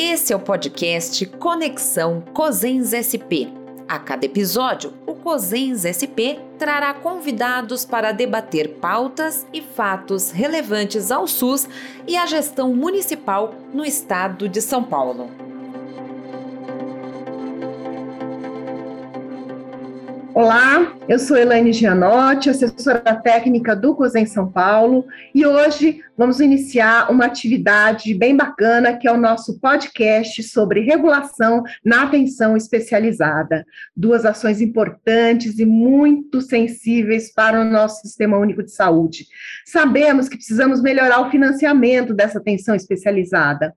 Esse é o podcast Conexão Cosens SP. A cada episódio, o Cosens SP trará convidados para debater pautas e fatos relevantes ao SUS e à gestão municipal no estado de São Paulo. Olá, eu sou Elaine Gianotti, assessora técnica do COSEM São Paulo, e hoje vamos iniciar uma atividade bem bacana, que é o nosso podcast sobre regulação na atenção especializada. Duas ações importantes e muito sensíveis para o nosso Sistema Único de Saúde. Sabemos que precisamos melhorar o financiamento dessa atenção especializada.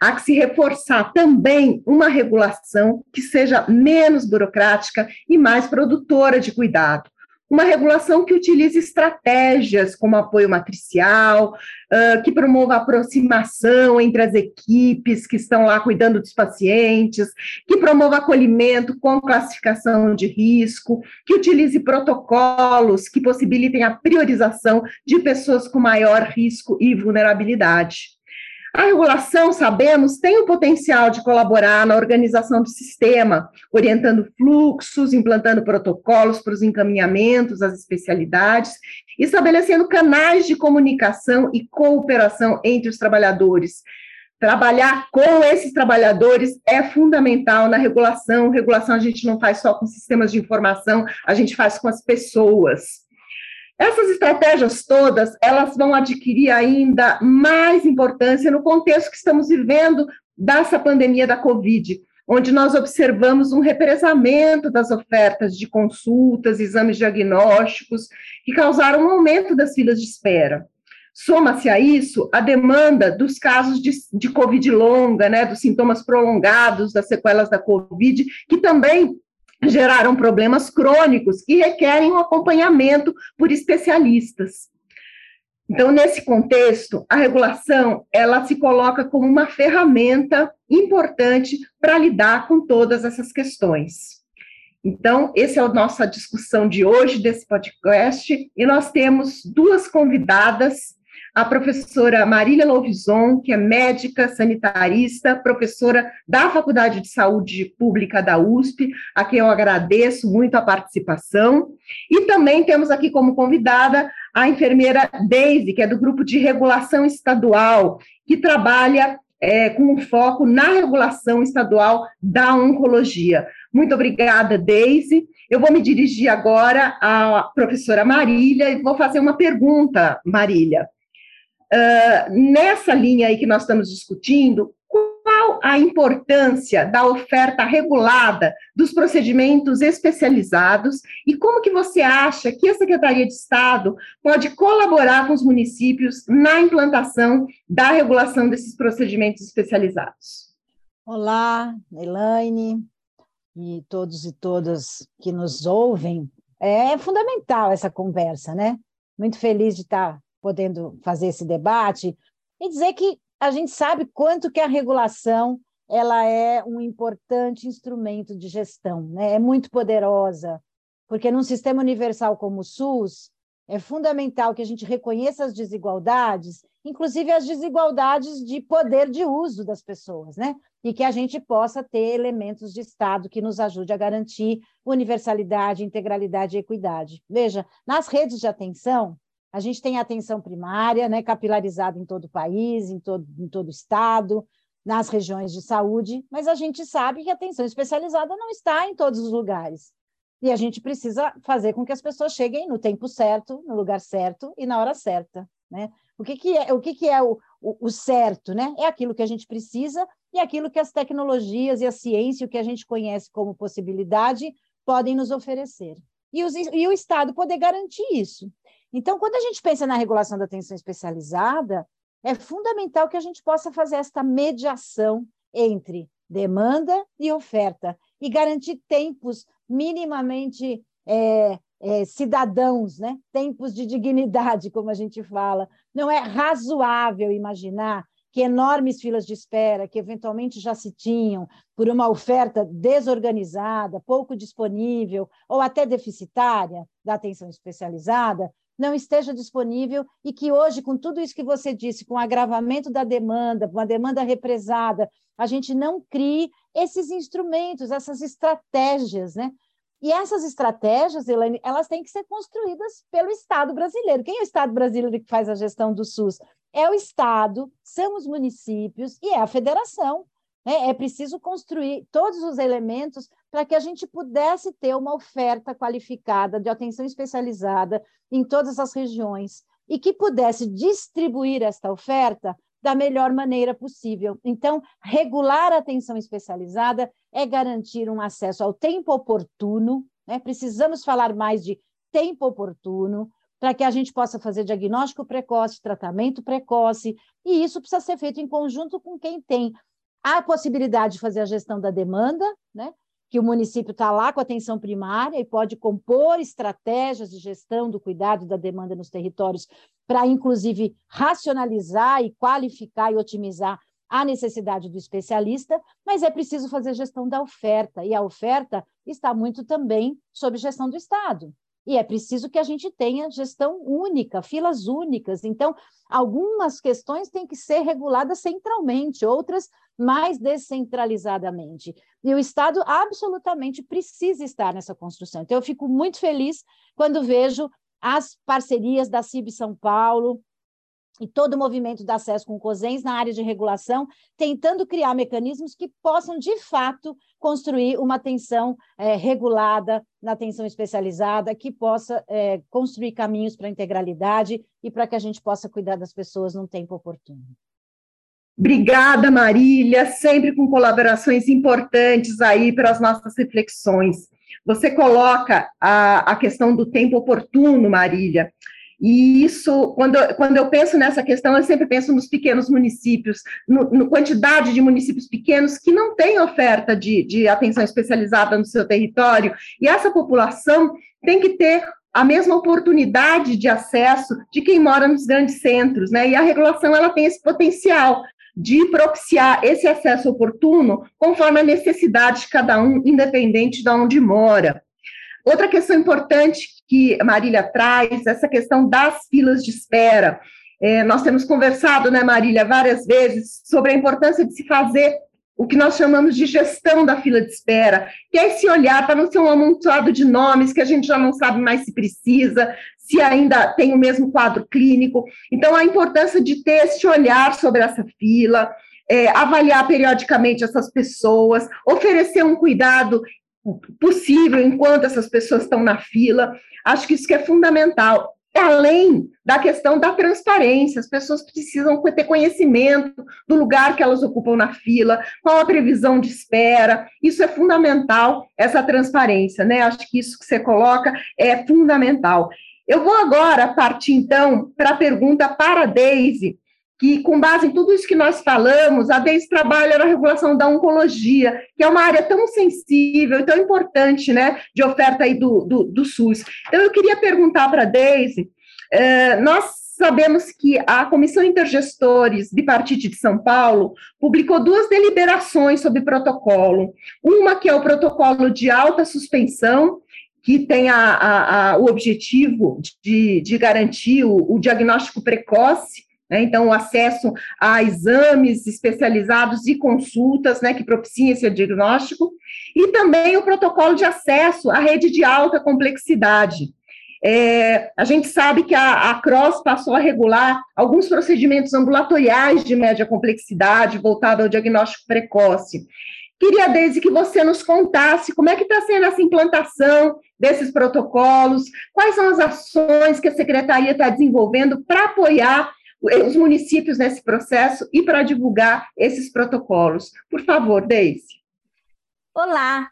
Há que se reforçar também uma regulação que seja menos burocrática e mais produtora de cuidado. Uma regulação que utilize estratégias como apoio matricial, uh, que promova aproximação entre as equipes que estão lá cuidando dos pacientes, que promova acolhimento com classificação de risco, que utilize protocolos que possibilitem a priorização de pessoas com maior risco e vulnerabilidade. A regulação, sabemos, tem o potencial de colaborar na organização do sistema, orientando fluxos, implantando protocolos para os encaminhamentos às especialidades, estabelecendo canais de comunicação e cooperação entre os trabalhadores. Trabalhar com esses trabalhadores é fundamental na regulação. Regulação a gente não faz só com sistemas de informação, a gente faz com as pessoas. Essas estratégias todas, elas vão adquirir ainda mais importância no contexto que estamos vivendo dessa pandemia da Covid, onde nós observamos um represamento das ofertas de consultas, exames diagnósticos, que causaram um aumento das filas de espera. Soma-se a isso a demanda dos casos de, de Covid longa, né, dos sintomas prolongados, das sequelas da Covid, que também geraram problemas crônicos que requerem um acompanhamento por especialistas. Então, nesse contexto, a regulação ela se coloca como uma ferramenta importante para lidar com todas essas questões. Então, essa é a nossa discussão de hoje desse podcast, e nós temos duas convidadas a professora Marília Lovison, que é médica sanitarista, professora da Faculdade de Saúde Pública da USP, a quem eu agradeço muito a participação. E também temos aqui como convidada a enfermeira Deise, que é do Grupo de Regulação Estadual, que trabalha é, com foco na regulação estadual da oncologia. Muito obrigada, Deise. Eu vou me dirigir agora à professora Marília e vou fazer uma pergunta, Marília. Nessa linha aí que nós estamos discutindo, qual a importância da oferta regulada dos procedimentos especializados e como que você acha que a Secretaria de Estado pode colaborar com os municípios na implantação da regulação desses procedimentos especializados? Olá, Elaine e todos e todas que nos ouvem. É fundamental essa conversa, né? Muito feliz de estar podendo fazer esse debate, e dizer que a gente sabe quanto que a regulação ela é um importante instrumento de gestão, né? é muito poderosa, porque num sistema universal como o SUS, é fundamental que a gente reconheça as desigualdades, inclusive as desigualdades de poder de uso das pessoas, né? E que a gente possa ter elementos de Estado que nos ajude a garantir universalidade, integralidade e equidade. Veja, nas redes de atenção, a gente tem atenção primária, né, capilarizada em todo o país, em todo, em todo o estado, nas regiões de saúde, mas a gente sabe que a atenção especializada não está em todos os lugares. E a gente precisa fazer com que as pessoas cheguem no tempo certo, no lugar certo e na hora certa. Né? O que, que é, o, que que é o, o, o certo? Né? É aquilo que a gente precisa e aquilo que as tecnologias e a ciência, o que a gente conhece como possibilidade, podem nos oferecer. E, os, e o Estado poder garantir isso. Então, quando a gente pensa na regulação da atenção especializada, é fundamental que a gente possa fazer esta mediação entre demanda e oferta e garantir tempos minimamente é, é, cidadãos, né? tempos de dignidade, como a gente fala. Não é razoável imaginar que enormes filas de espera, que eventualmente já se tinham, por uma oferta desorganizada, pouco disponível ou até deficitária da atenção especializada, não esteja disponível e que hoje, com tudo isso que você disse, com o agravamento da demanda, com a demanda represada, a gente não crie esses instrumentos, essas estratégias, né? E essas estratégias, Elaine, elas têm que ser construídas pelo Estado brasileiro. Quem é o Estado brasileiro que faz a gestão do SUS? É o Estado, são os municípios e é a federação. Né? É preciso construir todos os elementos para que a gente pudesse ter uma oferta qualificada de atenção especializada em todas as regiões e que pudesse distribuir esta oferta da melhor maneira possível. Então, regular a atenção especializada é garantir um acesso ao tempo oportuno, né? precisamos falar mais de tempo oportuno, para que a gente possa fazer diagnóstico precoce, tratamento precoce, e isso precisa ser feito em conjunto com quem tem a possibilidade de fazer a gestão da demanda, né? Que o município está lá com atenção primária e pode compor estratégias de gestão do cuidado da demanda nos territórios para, inclusive, racionalizar e qualificar e otimizar a necessidade do especialista, mas é preciso fazer gestão da oferta, e a oferta está muito também sob gestão do Estado. E é preciso que a gente tenha gestão única, filas únicas. Então, algumas questões têm que ser reguladas centralmente, outras mais descentralizadamente. E o Estado absolutamente precisa estar nessa construção. Então, eu fico muito feliz quando vejo as parcerias da CIB São Paulo, e todo o movimento de acesso com COSENS na área de regulação, tentando criar mecanismos que possam, de fato, construir uma atenção é, regulada, na atenção especializada, que possa é, construir caminhos para a integralidade e para que a gente possa cuidar das pessoas num tempo oportuno. Obrigada, Marília, sempre com colaborações importantes aí para as nossas reflexões. Você coloca a, a questão do tempo oportuno, Marília, e isso, quando, quando eu penso nessa questão, eu sempre penso nos pequenos municípios, no quantidade de municípios pequenos que não têm oferta de, de atenção especializada no seu território, e essa população tem que ter a mesma oportunidade de acesso de quem mora nos grandes centros, né? E a regulação ela tem esse potencial de propiciar esse acesso oportuno conforme a necessidade de cada um, independente de onde mora. Outra questão importante que Marília traz, essa questão das filas de espera. É, nós temos conversado, né, Marília, várias vezes sobre a importância de se fazer o que nós chamamos de gestão da fila de espera, que é esse olhar para não ser um amontoado de nomes que a gente já não sabe mais se precisa, se ainda tem o mesmo quadro clínico. Então, a importância de ter esse olhar sobre essa fila, é, avaliar periodicamente essas pessoas, oferecer um cuidado possível enquanto essas pessoas estão na fila. Acho que isso que é fundamental. Além da questão da transparência, as pessoas precisam ter conhecimento do lugar que elas ocupam na fila, qual a previsão de espera. Isso é fundamental, essa transparência, né? Acho que isso que você coloca é fundamental. Eu vou agora partir, então, para a pergunta para a Deise, que, com base em tudo isso que nós falamos, a Deise trabalha na regulação da oncologia, que é uma área tão sensível e tão importante, né, de oferta aí do, do, do SUS. Então, eu queria perguntar para a Deise, eh, nós sabemos que a Comissão Intergestores Bipartite de São Paulo publicou duas deliberações sobre protocolo. Uma que é o protocolo de alta suspensão, que tem a, a, a, o objetivo de, de garantir o, o diagnóstico precoce, né, então o acesso a exames especializados e consultas né, que propiciem esse diagnóstico, e também o protocolo de acesso à rede de alta complexidade. É, a gente sabe que a, a CROSS passou a regular alguns procedimentos ambulatoriais de média complexidade voltado ao diagnóstico precoce. Queria, desde que você nos contasse como é que está sendo essa implantação desses protocolos, quais são as ações que a Secretaria está desenvolvendo para apoiar os municípios nesse processo e para divulgar esses protocolos. Por favor, Deise. Olá,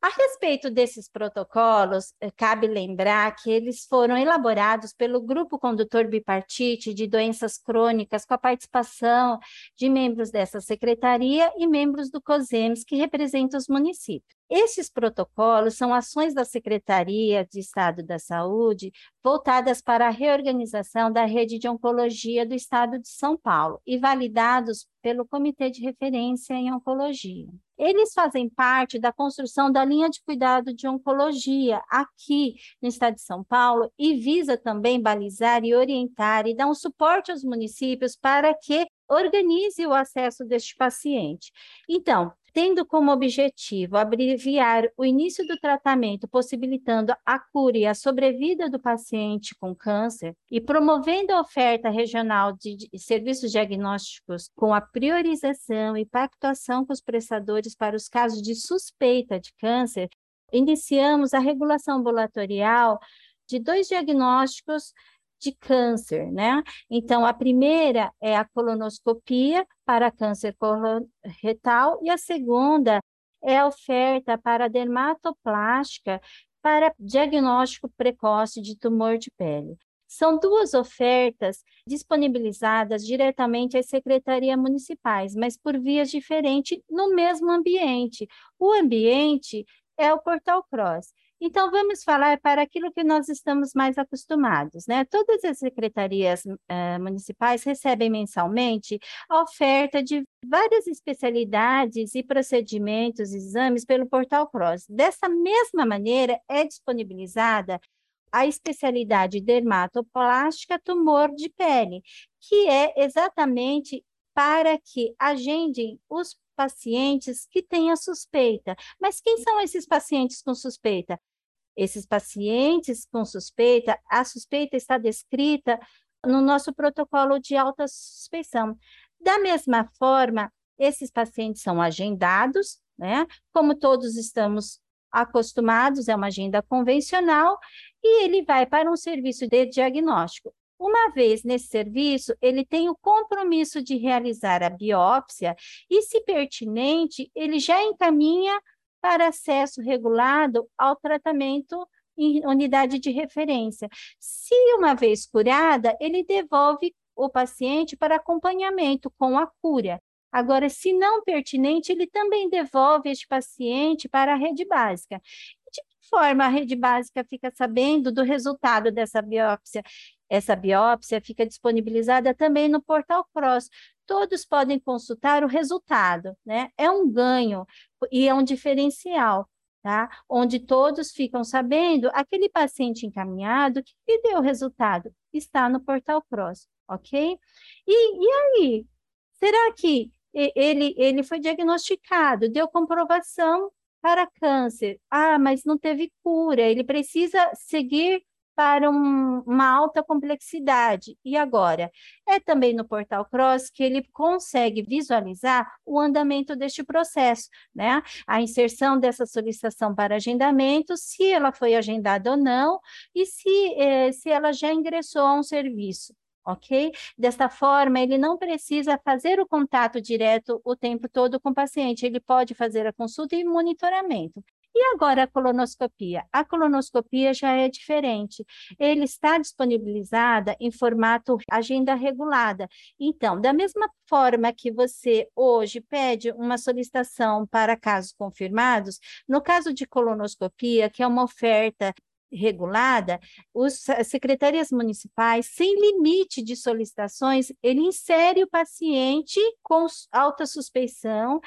a respeito desses protocolos, eh, cabe lembrar que eles foram elaborados pelo Grupo Condutor Bipartite de Doenças Crônicas, com a participação de membros dessa secretaria e membros do COSEMS, que representam os municípios. Esses protocolos são ações da Secretaria de Estado da Saúde voltadas para a reorganização da rede de oncologia do Estado de São Paulo e validados pelo Comitê de Referência em Oncologia. eles fazem parte da construção da linha de cuidado de oncologia aqui no estado de São Paulo e visa também balizar e orientar e dar um suporte aos municípios para que organize o acesso deste paciente. Então, tendo como objetivo abreviar o início do tratamento, possibilitando a cura e a sobrevida do paciente com câncer e promovendo a oferta regional de, serviços diagnósticos com a priorização e pactuação com os prestadores para os casos de suspeita de câncer, iniciamos a regulação ambulatorial de dois diagnósticos de câncer, né? Então, a primeira é a colonoscopia para câncer coloretal e a segunda é a oferta para dermatoplástica para diagnóstico precoce de tumor de pele. São duas ofertas disponibilizadas diretamente às secretarias municipais, mas por vias diferentes no mesmo ambiente. O ambiente é o Portal Cross. Então, vamos falar para aquilo que nós estamos mais acostumados, né? Todas as secretarias uh, municipais recebem mensalmente a oferta de várias especialidades e procedimentos, exames pelo Portal Cross. Dessa mesma maneira, é disponibilizada a especialidade dermatoplástica tumor de pele, que é exatamente para que agendem os pacientes que têm a suspeita. Mas quem são esses pacientes com suspeita? Esses pacientes com suspeita, a suspeita está descrita no nosso protocolo de alta suspeição. Da mesma forma, esses pacientes são agendados, né? Como todos estamos acostumados, é uma agenda convencional, e ele vai para um serviço de diagnóstico. Uma vez nesse serviço, ele tem o compromisso de realizar a biópsia e, se pertinente, ele já encaminha para acesso regulado ao tratamento em unidade de referência. Se uma vez curada, ele devolve o paciente para acompanhamento com a cura. Agora, se não pertinente, ele também devolve este paciente para a rede básica. Forma a rede básica fica sabendo do resultado dessa biópsia? Essa biópsia fica disponibilizada também no portal Cross. Todos podem consultar o resultado, né? É um ganho e é um diferencial, tá? Onde todos ficam sabendo aquele paciente encaminhado que deu o resultado está no portal Cross, ok? E, e aí, será que ele, ele foi diagnosticado, deu comprovação para câncer. Ah, mas não teve cura, ele precisa seguir para um, uma alta complexidade. E agora? É também no Portal Cross que ele consegue visualizar o andamento deste processo, né? A inserção dessa solicitação para agendamento, se ela foi agendada ou não, e se, eh, se ela já ingressou a um serviço ok? Desta forma, ele não precisa fazer o contato direto o tempo todo com o paciente, ele pode fazer a consulta e monitoramento. E agora a colonoscopia? A colonoscopia já é diferente. Ele está disponibilizada em formato agenda regulada. Então, da mesma forma que você hoje pede uma solicitação para casos confirmados, no caso de colonoscopia, que é uma oferta regulada, os, as secretarias municipais, sem limite de solicitações, ele insere o paciente com alta suspeição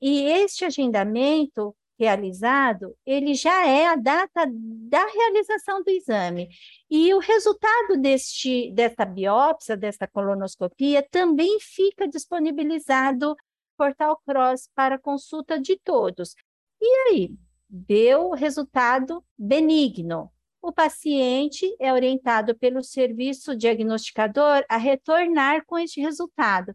e este agendamento realizado, ele já é a data da realização do exame. E o resultado deste, desta biópsia, desta colonoscopia, também fica disponibilizado no Portal Cross para consulta de todos. E aí, deu resultado benigno. O paciente é orientado pelo serviço diagnosticador a retornar com este resultado.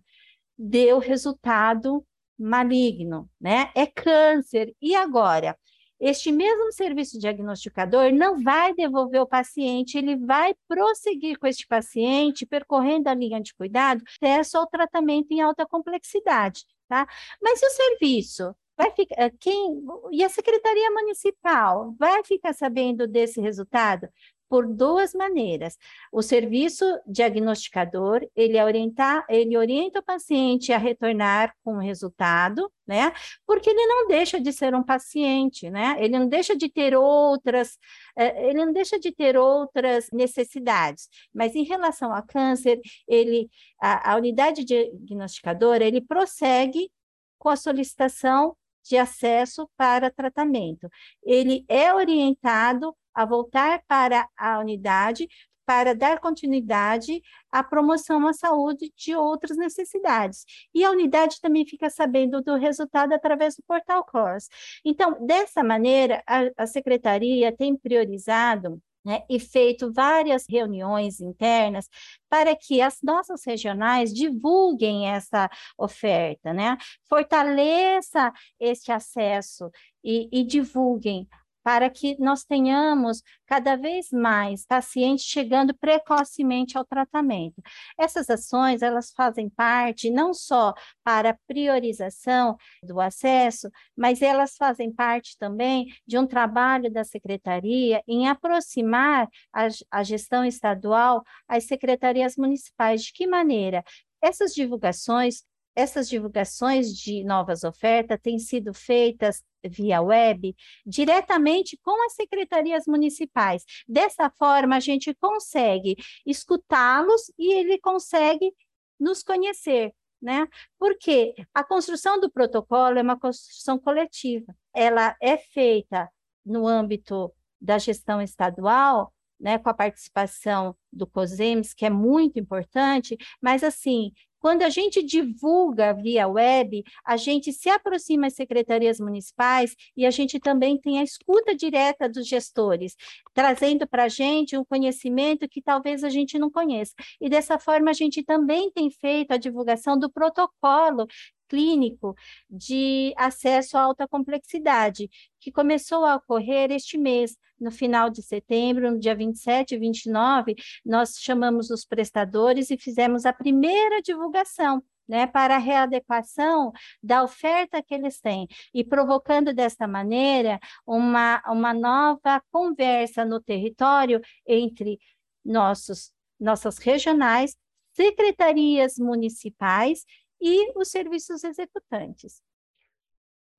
Deu resultado maligno, né? É câncer. E agora? Este mesmo serviço diagnosticador não vai devolver o paciente, ele vai prosseguir com este paciente, percorrendo a linha de cuidado, acesso ao tratamento em alta complexidade, tá? Mas e o serviço? Vai ficar, eh, quem, e a Secretaria Municipal vai ficar sabendo desse resultado? por duas maneiras. O serviço diagnosticador, ele, orienta, ele orienta o paciente a retornar com o resultado, né? Porque ele não deixa de ser um paciente, né? Ele não deixa de ter outras, eh, ele não deixa de ter outras necessidades. Mas em relação a câncer, ele, a, a unidade diagnosticadora, ele prossegue com a solicitação de acesso para tratamento. Ele é orientado a voltar para a unidade para dar continuidade à promoção à saúde de outras necessidades. E a unidade também fica sabendo do resultado através do portal CORS. Então, dessa maneira, a, a secretaria tem priorizado né, e feito várias reuniões internas para que as nossas regionais divulguem essa oferta, né? Fortaleça este acesso e, e divulguem para que nós tenhamos cada vez mais pacientes chegando precocemente ao tratamento. Essas ações, elas fazem parte não só para a priorização do acesso, mas elas fazem parte também de um trabalho da secretaria em aproximar a, a gestão estadual às secretarias municipais. De que maneira? Essas divulgações essas divulgações de novas ofertas têm sido feitas via web diretamente com as secretarias municipais. Dessa forma, a gente consegue escutá-los e ele consegue nos conhecer, né? Porque a construção do protocolo é uma construção coletiva. Ela é feita no âmbito da gestão estadual, né, com a participação do COSEMS, que é muito importante, mas assim, quando a gente divulga via web, a gente se aproxima às secretarias municipais e a gente também tem a escuta direta dos gestores, trazendo para a gente um conhecimento que talvez a gente não conheça. E dessa forma, a gente também tem feito a divulgação do protocolo clínico de acesso à alta complexidade, que começou a ocorrer este mês, no final de setembro, no dia 27 e 29, nós chamamos os prestadores e fizemos a primeira divulgação. Né, para a readequação da oferta que eles têm, e provocando desta maneira uma, uma nova conversa no território entre nossos, nossas regionais, secretarias municipais e os serviços executantes.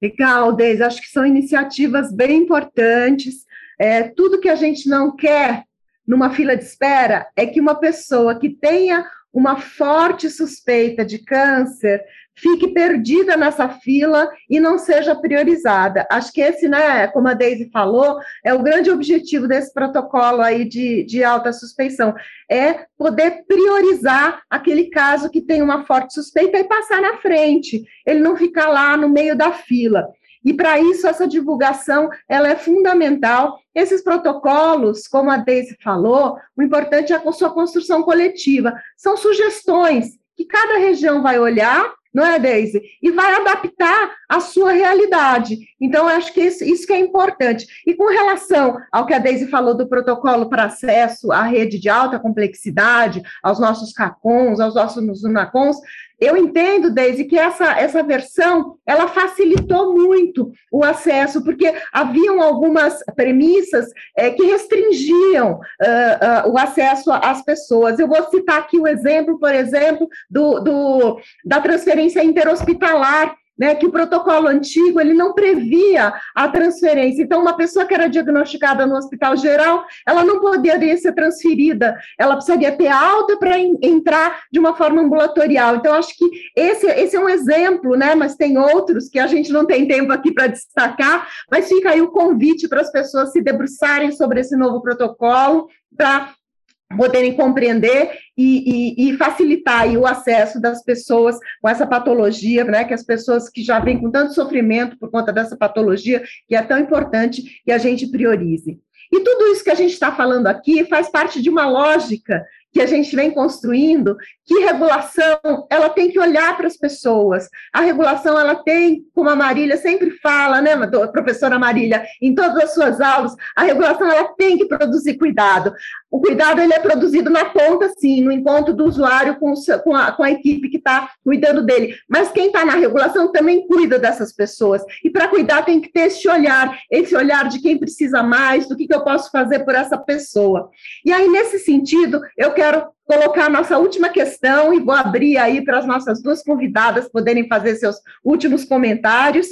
Legal, Deise, acho que são iniciativas bem importantes. É, tudo que a gente não quer numa fila de espera é que uma pessoa que tenha uma forte suspeita de câncer fique perdida nessa fila e não seja priorizada. Acho que esse, né, como a Deise falou, é o grande objetivo desse protocolo aí de, de alta suspeição, é poder priorizar aquele caso que tem uma forte suspeita e passar na frente, ele não ficar lá no meio da fila. E para isso essa divulgação ela é fundamental. Esses protocolos, como a Deise falou, o importante é a sua construção coletiva. São sugestões que cada região vai olhar não é, Deise? E vai adaptar a sua realidade. Então, acho que isso, isso que é importante. E com relação ao que a Deise falou do protocolo para acesso à rede de alta complexidade, aos nossos CACONs, aos nossos UNACONs, eu entendo, Deise, que essa, essa versão, ela facilitou muito o acesso, porque haviam algumas premissas é, que restringiam uh, uh, o acesso às pessoas. Eu vou citar aqui o exemplo, por exemplo, do, do da transferência interhospitalar, né, que o protocolo antigo ele não previa a transferência. Então, uma pessoa que era diagnosticada no hospital geral, ela não poderia ser transferida, ela precisaria ter alta para entrar de uma forma ambulatorial. Então, acho que esse, esse é um exemplo, né, mas tem outros que a gente não tem tempo aqui para destacar, mas fica aí o convite para as pessoas se debruçarem sobre esse novo protocolo, para poderem compreender e, e, e facilitar o acesso das pessoas com essa patologia, né, que as pessoas que já vêm com tanto sofrimento por conta dessa patologia, que é tão importante que a gente priorize. E tudo isso que a gente está falando aqui faz parte de uma lógica que a gente vem construindo, que regulação, ela tem que olhar para as pessoas. A regulação, ela tem, como a Marília sempre fala, né, professora Marília, em todas as suas aulas, a regulação, ela tem que produzir cuidado. O cuidado, ele é produzido na ponta, sim, no encontro do usuário com, com, a, com a equipe que está cuidando dele. Mas quem está na regulação também cuida dessas pessoas. E para cuidar tem que ter esse olhar, esse olhar de quem precisa mais, do que, que eu posso fazer por essa pessoa. E aí, nesse sentido, eu quero colocar a nossa última questão e vou abrir aí para as nossas duas convidadas poderem fazer seus últimos comentários,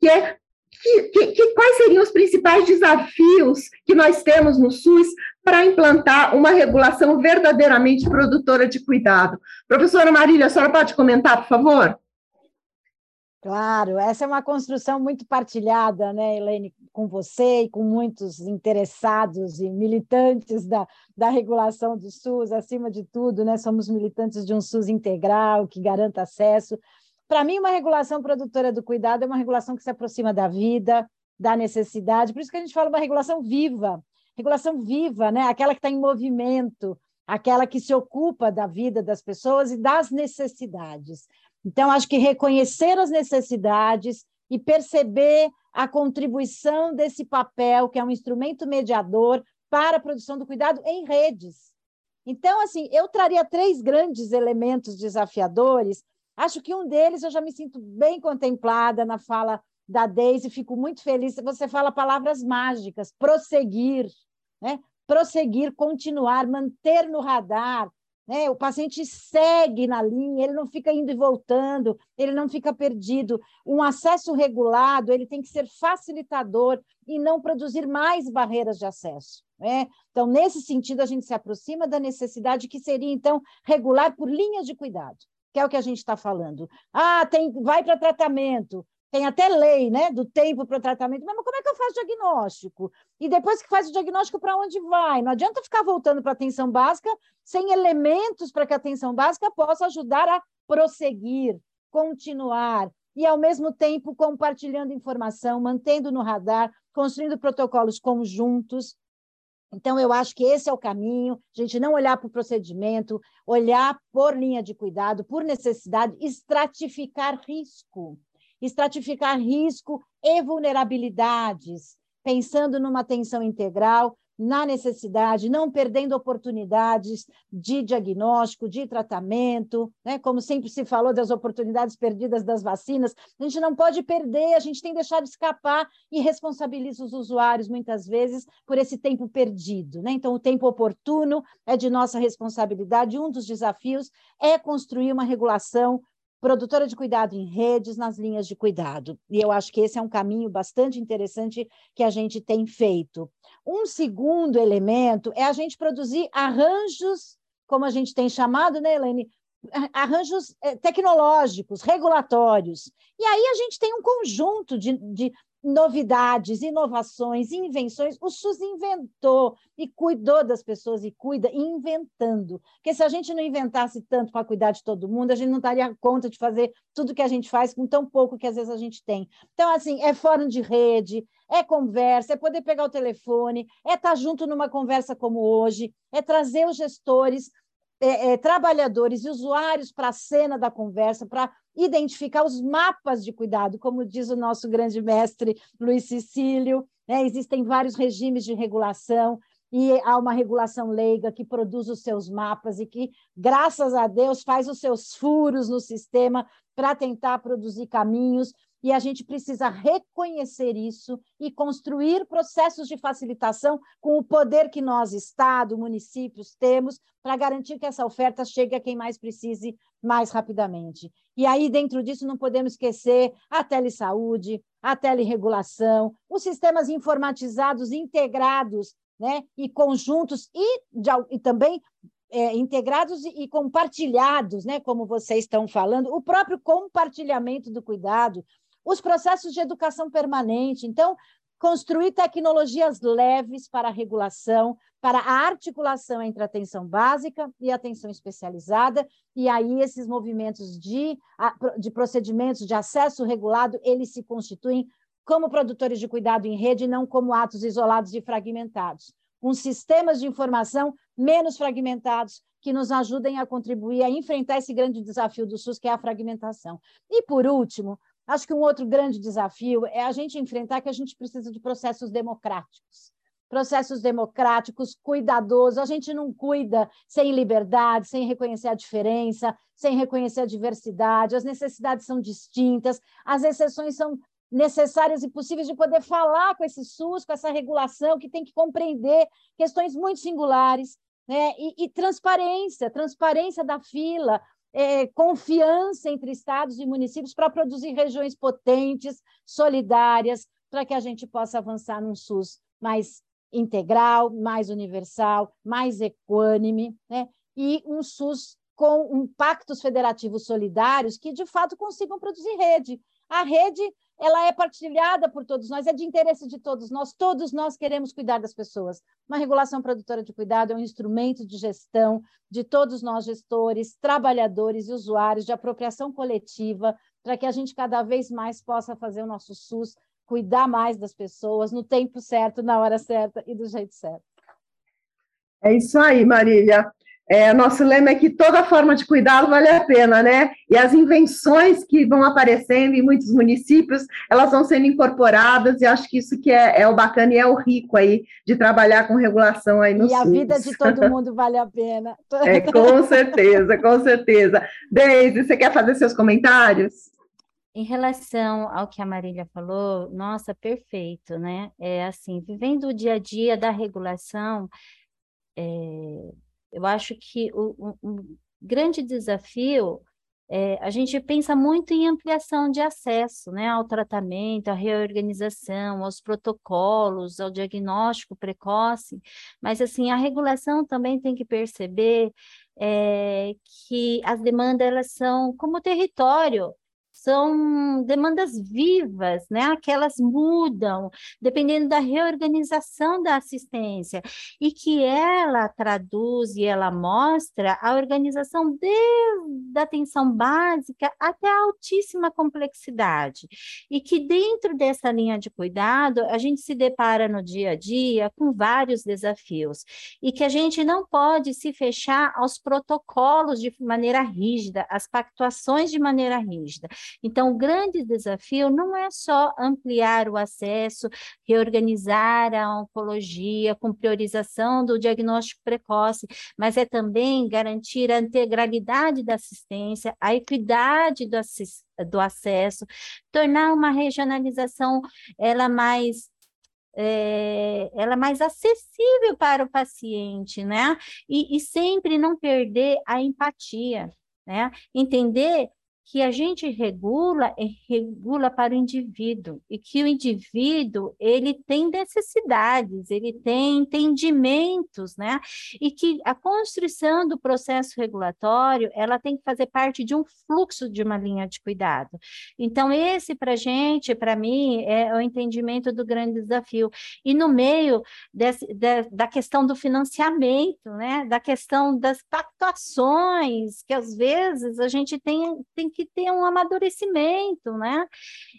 que é que, que, quais seriam os principais desafios que nós temos no SUS para implantar uma regulação verdadeiramente produtora de cuidado? Professora Marília, a senhora pode comentar, por favor? Claro, essa é uma construção muito partilhada, né, Helene, com você e com muitos interessados e militantes da, da regulação do SUS, acima de tudo, né, somos militantes de um SUS integral que garanta acesso. Para mim, uma regulação produtora do cuidado é uma regulação que se aproxima da vida, da necessidade, por isso que a gente fala uma regulação viva, regulação viva, né, aquela que está em movimento, aquela que se ocupa da vida das pessoas e das necessidades. Então, acho que reconhecer as necessidades e perceber a contribuição desse papel, que é um instrumento mediador para a produção do cuidado em redes. Então, assim, eu traria três grandes elementos desafiadores. Acho que um deles eu já me sinto bem contemplada na fala da Deise, fico muito feliz. Você fala palavras mágicas, prosseguir, né? prosseguir, continuar, manter no radar, né? O paciente segue na linha, ele não fica indo e voltando, ele não fica perdido. Um acesso regulado, ele tem que ser facilitador e não produzir mais barreiras de acesso. Né? Então, nesse sentido, a gente se aproxima da necessidade que seria, então, regular por linhas de cuidado, que é o que a gente está falando. Ah, tem, vai para tratamento, tem até lei né, do tempo para tratamento, mas como é que eu faço diagnóstico? E depois que faz o diagnóstico, para onde vai? Não adianta ficar voltando para a atenção básica sem elementos para que a atenção básica possa ajudar a prosseguir, continuar, e ao mesmo tempo compartilhando informação, mantendo no radar, construindo protocolos conjuntos. Então, eu acho que esse é o caminho, a gente não olhar para o procedimento, olhar por linha de cuidado, por necessidade, estratificar risco. Estratificar risco e vulnerabilidades, pensando numa atenção integral, na necessidade, não perdendo oportunidades de diagnóstico, de tratamento, né? como sempre se falou das oportunidades perdidas das vacinas, a gente não pode perder, a gente tem deixado escapar e responsabiliza os usuários muitas vezes por esse tempo perdido. Né? Então, o tempo oportuno é de nossa responsabilidade, um dos desafios é construir uma regulação produtora de cuidado em redes, nas linhas de cuidado. E eu acho que esse é um caminho bastante interessante que a gente tem feito. Um segundo elemento é a gente produzir arranjos, como a gente tem chamado, né, Helene? Arranjos eh, tecnológicos, regulatórios. E aí a gente tem um conjunto de, de novidades, inovações, invenções. O SUS inventou e cuidou das pessoas e cuida inventando. Porque se a gente não inventasse tanto para cuidar de todo mundo, a gente não daria conta de fazer tudo que a gente faz com tão pouco que às vezes a gente tem. Então, assim, é fórum de rede, é conversa, é poder pegar o telefone, é estar junto numa conversa como hoje, é trazer os gestores é, é, trabalhadores e usuários para a cena da conversa, para identificar os mapas de cuidado, como diz o nosso grande mestre Luiz Cecílio. Né? Existem vários regimes de regulação, e há uma regulação leiga que produz os seus mapas e que, graças a Deus, faz os seus furos no sistema para tentar produzir caminhos e a gente precisa reconhecer isso e construir processos de facilitação com o poder que nós, Estado, municípios, temos para garantir que essa oferta chegue a quem mais precise mais rapidamente. E aí, dentro disso, não podemos esquecer a telesaúde, a teleregulação, os sistemas informatizados integrados né, e conjuntos e, de, e também é, integrados e, compartilhados, né, como vocês estão falando, o próprio compartilhamento do cuidado, os processos de educação permanente. Então, construir tecnologias leves para a regulação, para a articulação entre a atenção básica e a atenção especializada, e aí esses movimentos de, de procedimentos de acesso regulado, eles se constituem como produtores de cuidado em rede, não como atos isolados e fragmentados, com sistemas de informação menos fragmentados, que nos ajudem a contribuir a enfrentar esse grande desafio do SUS, que é a fragmentação. E, por último, Acho que um outro grande desafio é a gente enfrentar que a gente precisa de processos democráticos. Processos democráticos, cuidadosos. A gente não cuida sem liberdade, sem reconhecer a diferença, sem reconhecer a diversidade. As necessidades são distintas, as exceções são necessárias e possíveis de poder falar com esse SUS, com essa regulação que tem que compreender questões muito singulares, né? E, e transparência, transparência da fila, é, confiança entre estados e municípios para produzir regiões potentes, solidárias, para que a gente possa avançar num SUS mais integral, mais universal, mais equânime, né? e um SUS com impactos federativos solidários que, de fato, consigam produzir rede. A rede ela é partilhada por todos nós, é de interesse de todos nós, todos nós queremos cuidar das pessoas. Uma regulação produtora de cuidado é um instrumento de gestão de todos nós, gestores, trabalhadores e usuários, de apropriação coletiva, para que a gente cada vez mais possa fazer o nosso SUS cuidar mais das pessoas no tempo certo, na hora certa e do jeito certo. É isso aí, Marília. É, nosso lema é que toda forma de cuidado vale a pena, né? E as invenções que vão aparecendo em muitos municípios, elas vão sendo incorporadas, e acho que isso que é, é o bacana e é o rico aí de trabalhar com regulação aí no E SUS. a vida de todo mundo vale a pena. É, com certeza, com certeza. Deise, você quer fazer seus comentários? Em relação ao que a Marília falou, nossa, perfeito, né? É assim, vivendo o dia a dia da regulação, é, eu acho que o, um grande desafio é, a gente pensa muito em ampliação de acesso né, ao tratamento, à reorganização, aos protocolos, ao diagnóstico precoce, mas assim, a regulação também tem que perceber é, que as demandas elas são como território são demandas vivas, né? Que elas mudam dependendo da reorganização da assistência e que ela traduz e ela mostra a organização desde a atenção básica até a altíssima complexidade e que dentro dessa linha de cuidado a gente se depara no dia a dia com vários desafios e que a gente não pode se fechar aos protocolos de maneira rígida, às pactuações de maneira rígida. Então, o grande desafio não é só ampliar o acesso, reorganizar a oncologia com priorização do diagnóstico precoce, mas é também garantir a integralidade da assistência, a equidade do, do acesso, tornar uma regionalização ela mais é, ela é mais acessível para o paciente, né? E, e sempre não perder a empatia, né? Entender que a gente regula é regula para o indivíduo e que o indivíduo ele tem necessidades, ele tem entendimentos, né? E que a construção do processo regulatório ela tem que fazer parte de um fluxo de uma linha de cuidado. Então esse para gente, para mim, é o entendimento do grande desafio. E no meio desse, de, da questão do financiamento, né? Da questão das pactuações que às vezes a gente tem tem que que ter um amadurecimento, né?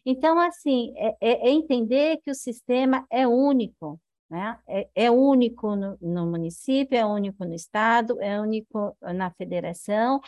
Então, assim, é, é, é entender que o sistema é único, né? É, é único no, no, município, é único no estado, é único na federação,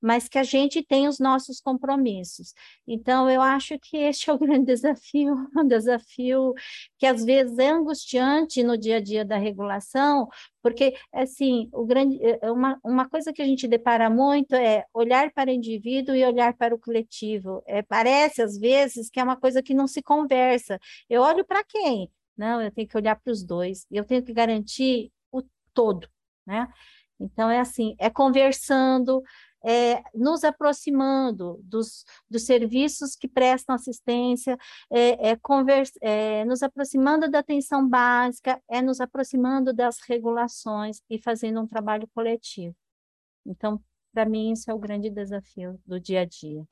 mas que a gente tem os nossos compromissos. Então, eu acho que este é o grande desafio, um desafio que às vezes é angustiante no dia a dia da regulação, porque, assim, o grande, é, é uma, uma coisa que a gente depara muito é olhar para o indivíduo e olhar para o coletivo. É, parece, às vezes, que é uma coisa que não se conversa. Eu olho para quem? Não, eu tenho que olhar para os dois, eu tenho que garantir o todo, né? Então, é assim, é conversando, é, nos aproximando dos, dos serviços que prestam assistência, é, é, conversa, é, nos aproximando da atenção básica, é nos aproximando das regulações e fazendo um trabalho coletivo. Então, para mim, isso é o grande desafio do dia a dia.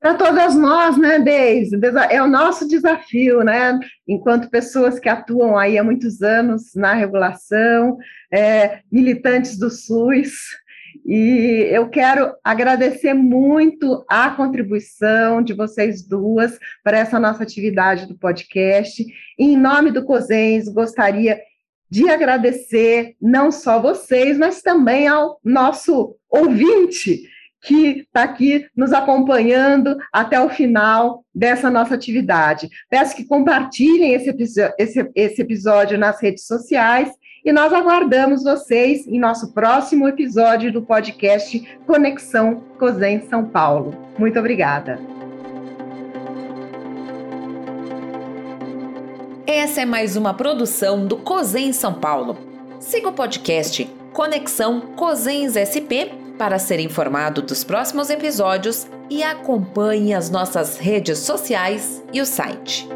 Para todas nós, né, Deise? É o nosso desafio, né? Enquanto pessoas que atuam aí há muitos anos na regulação, é, militantes do SUS, e eu quero agradecer muito a contribuição de vocês duas para essa nossa atividade do podcast. Em nome do COSENS, gostaria de agradecer não só vocês, mas também ao nosso ouvinte que está aqui nos acompanhando até o final dessa nossa atividade. Peço que compartilhem esse, esse, esse episódio nas redes sociais e nós aguardamos vocês em nosso próximo episódio do podcast Conexão COSEN São Paulo. Muito obrigada. Essa é mais uma produção do COSEN São Paulo. Siga o podcast Conexão COSENS SP para ser informado dos próximos episódios e acompanhe as nossas redes sociais e o site.